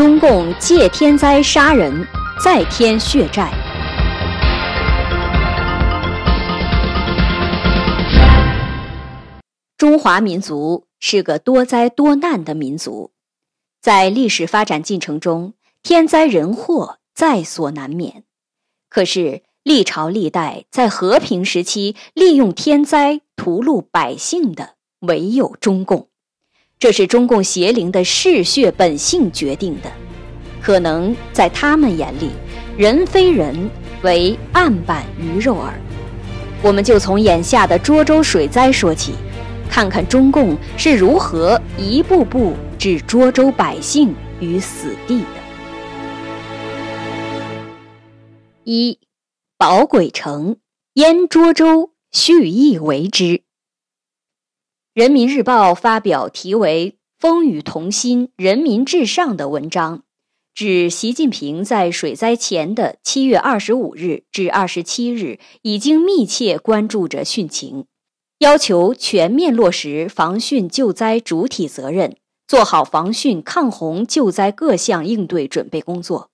中共借天灾杀人，再添血债。中华民族是个多灾多难的民族，在历史发展进程中，天灾人祸在所难免。可是历朝历代在和平时期利用天灾屠戮百姓的，唯有中共。这是中共邪灵的嗜血本性决定的。可能在他们眼里，人非人，为案板鱼肉耳。我们就从眼下的涿州水灾说起。看看中共是如何一步步置涿州百姓于死地的。一，保鬼城淹涿州，蓄意为之。人民日报发表题为“风雨同心，人民至上”的文章，指习近平在水灾前的七月二十五日至二十七日，已经密切关注着汛情。要求全面落实防汛救灾主体责任，做好防汛抗洪救灾各项应对准备工作。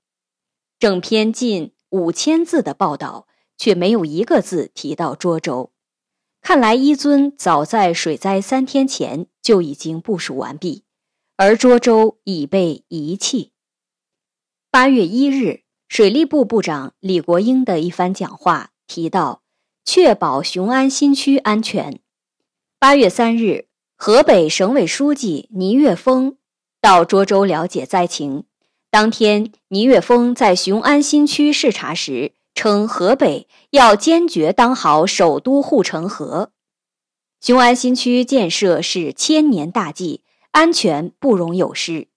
整篇近五千字的报道却没有一个字提到涿州，看来一尊早在水灾三天前就已经部署完毕，而涿州已被遗弃。八月一日，水利部部长李国英的一番讲话提到。确保雄安新区安全。八月三日，河北省委书记倪岳峰到涿州了解灾情。当天，倪岳峰在雄安新区视察时称，河北要坚决当好首都护城河。雄安新区建设是千年大计，安全不容有失。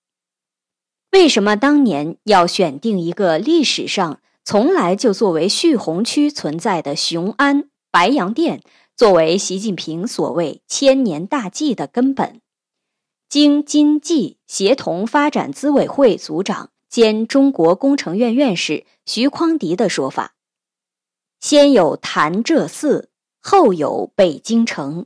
为什么当年要选定一个历史上？从来就作为蓄洪区存在的雄安白洋淀，作为习近平所谓千年大计的根本。京津冀协同发展资委会组长兼中国工程院院士徐匡迪的说法：先有潭柘寺，后有北京城，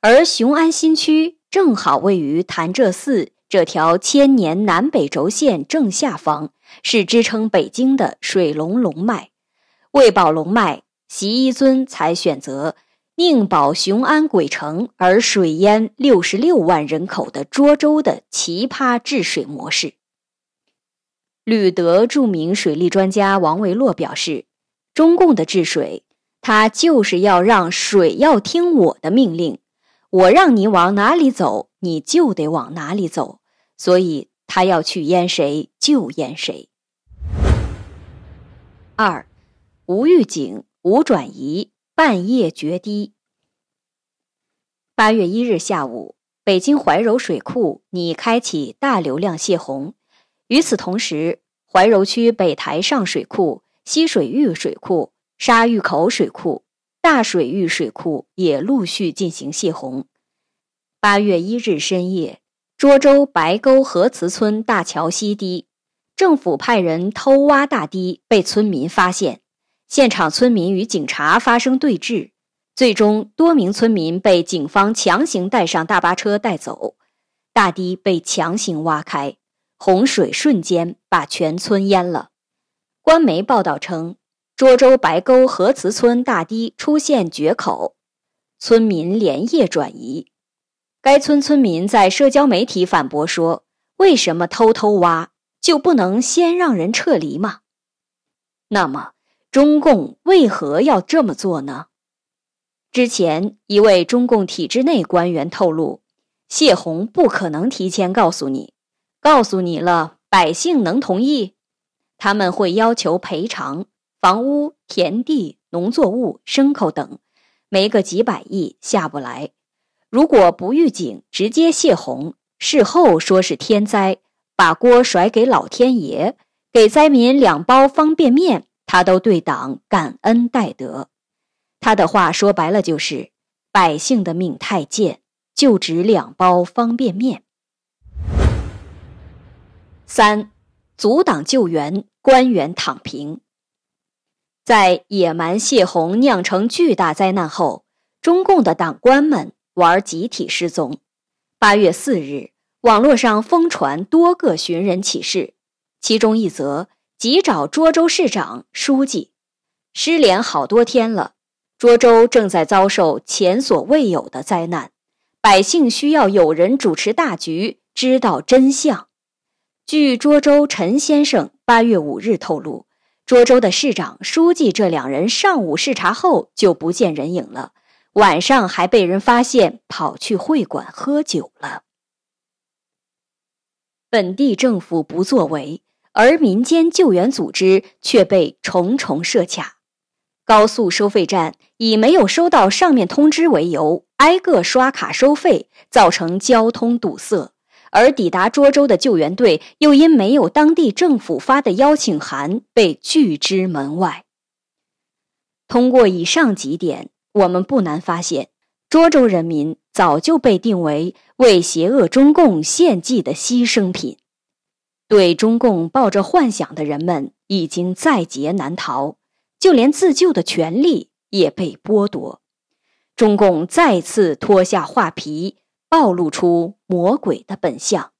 而雄安新区正好位于潭柘寺。这条千年南北轴线正下方是支撑北京的水龙龙脉，为保龙脉，习一尊才选择宁保雄安鬼城而水淹六十六万人口的涿州的奇葩治水模式。吕德著名水利专家王维洛表示，中共的治水，他就是要让水要听我的命令。我让你往哪里走，你就得往哪里走，所以他要去淹谁就淹谁。二，无预警，无转移，半夜决堤。八月一日下午，北京怀柔水库拟开启大流量泄洪，与此同时，怀柔区北台上水库、西水峪水库、沙峪口水库。大水峪水库也陆续进行泄洪。八月一日深夜，涿州白沟河祠村大桥西堤，政府派人偷挖大堤，被村民发现，现场村民与警察发生对峙，最终多名村民被警方强行带上大巴车带走，大堤被强行挖开，洪水瞬间把全村淹了。官媒报道称。涿州白沟河祠村大堤出现决口，村民连夜转移。该村村民在社交媒体反驳说：“为什么偷偷挖就不能先让人撤离吗？”那么，中共为何要这么做呢？之前一位中共体制内官员透露，谢洪不可能提前告诉你，告诉你了，百姓能同意？他们会要求赔偿。房屋、田地、农作物、牲口等，没个几百亿下不来。如果不预警，直接泄洪，事后说是天灾，把锅甩给老天爷，给灾民两包方便面，他都对党感恩戴德。他的话说白了就是：百姓的命太贱，就值两包方便面。三，阻挡救援，官员躺平。在野蛮泄洪酿成巨大灾难后，中共的党官们玩集体失踪。八月四日，网络上疯传多个寻人启事，其中一则急找涿州市长、书记，失联好多天了。涿州正在遭受前所未有的灾难，百姓需要有人主持大局，知道真相。据涿州陈先生八月五日透露，涿州的市长、书记这两人上午视察后就不见人影了，晚上还被人发现跑去会馆喝酒了。本地政府不作为，而民间救援组织却被重重设卡。高速收费站以没有收到上面通知为由，挨个刷卡收费，造成交通堵塞。而抵达涿州的救援队又因没有当地政府发的邀请函，被拒之门外。通过以上几点，我们不难发现，涿州人民早就被定为为邪恶中共献祭的牺牲品。对中共抱着幻想的人们，已经在劫难逃。就连自救的权利也被剥夺，中共再次脱下画皮，暴露出魔鬼的本相。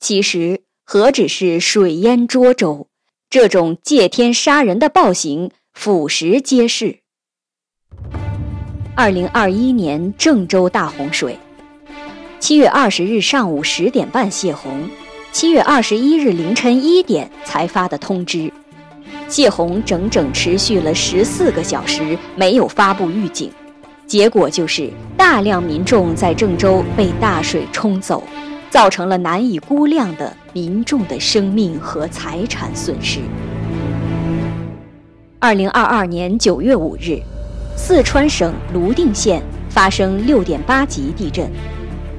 其实何止是水淹涿州，这种借天杀人的暴行，俯拾皆是。二零二一年郑州大洪水，七月二十日上午十点半泄洪，七月二十一日凌晨一点才发的通知。泄洪整整持续了十四个小时，没有发布预警，结果就是大量民众在郑州被大水冲走，造成了难以估量的民众的生命和财产损失。二零二二年九月五日，四川省泸定县发生六点八级地震，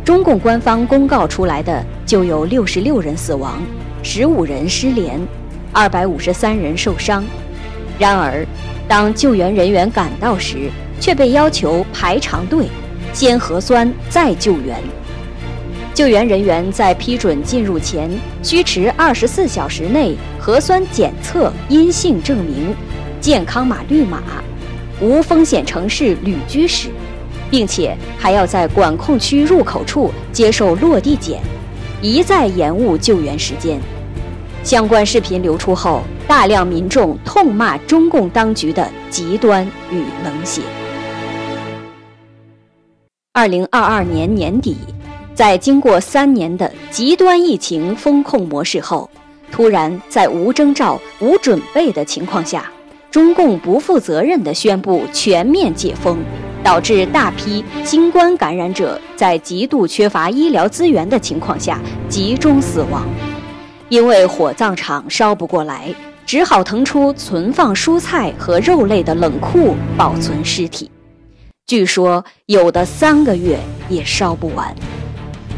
中共官方公告出来的就有六十六人死亡，十五人失联。二百五十三人受伤，然而，当救援人员赶到时，却被要求排长队，先核酸再救援。救援人员在批准进入前，需持二十四小时内核酸检测阴性证明、健康码绿码、无风险城市旅居史，并且还要在管控区入口处接受落地检，一再延误救援时间。相关视频流出后，大量民众痛骂中共当局的极端与冷血。二零二二年年底，在经过三年的极端疫情风控模式后，突然在无征兆、无准备的情况下，中共不负责任地宣布全面解封，导致大批新冠感染者在极度缺乏医疗资源的情况下集中死亡。因为火葬场烧不过来，只好腾出存放蔬菜和肉类的冷库保存尸体。据说有的三个月也烧不完。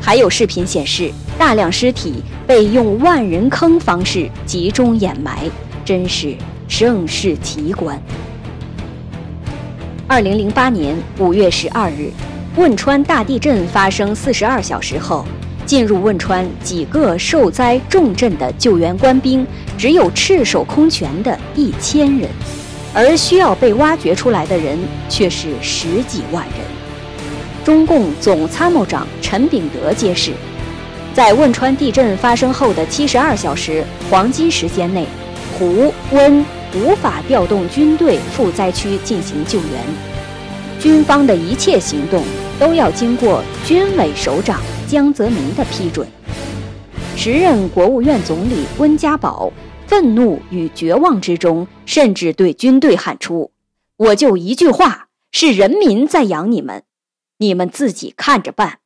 还有视频显示，大量尸体被用万人坑方式集中掩埋，真是盛世奇观。二零零八年五月十二日，汶川大地震发生四十二小时后。进入汶川几个受灾重镇的救援官兵只有赤手空拳的一千人，而需要被挖掘出来的人却是十几万人。中共总参谋长陈炳德揭示，在汶川地震发生后的七十二小时黄金时间内，湖温无法调动军队赴灾区进行救援，军方的一切行动都要经过军委首长。江泽民的批准，时任国务院总理温家宝愤怒与绝望之中，甚至对军队喊出：“我就一句话，是人民在养你们，你们自己看着办。”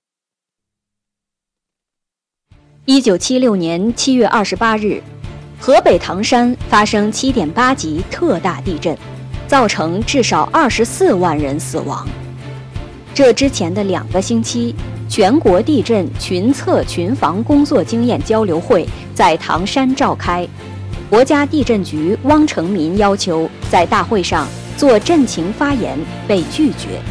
一九七六年七月二十八日，河北唐山发生七点八级特大地震，造成至少二十四万人死亡。这之前的两个星期。全国地震群测群防工作经验交流会在唐山召开，国家地震局汪成民要求在大会上做震情发言被拒绝，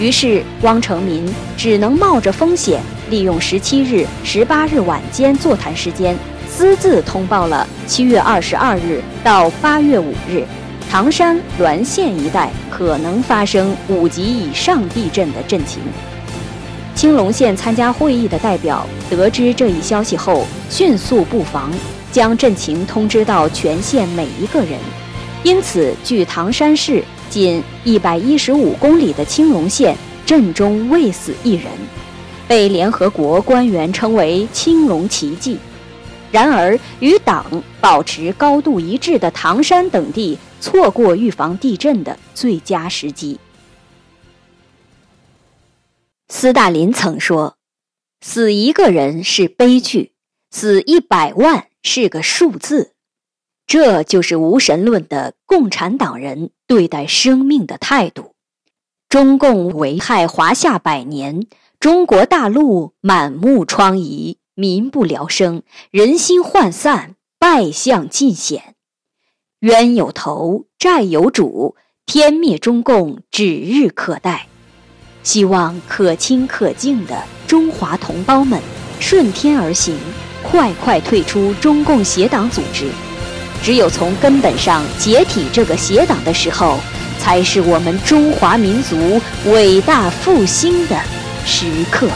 于是汪成民只能冒着风险，利用十七日、十八日晚间座谈时间，私自通报了七月二十二日到八月五日，唐山滦县一带可能发生五级以上地震的震情。青龙县参加会议的代表得知这一消息后，迅速布防，将阵情通知到全县每一个人。因此，距唐山市仅一百一十五公里的青龙县，阵中未死一人，被联合国官员称为“青龙奇迹”。然而，与党保持高度一致的唐山等地，错过预防地震的最佳时机。斯大林曾说：“死一个人是悲剧，死一百万是个数字。”这就是无神论的共产党人对待生命的态度。中共危害华夏百年，中国大陆满目疮痍。民不聊生，人心涣散，败相尽显，冤有头，债有主，天灭中共指日可待。希望可亲可敬的中华同胞们顺天而行，快快退出中共协党组织。只有从根本上解体这个邪党的时候，才是我们中华民族伟大复兴的时刻。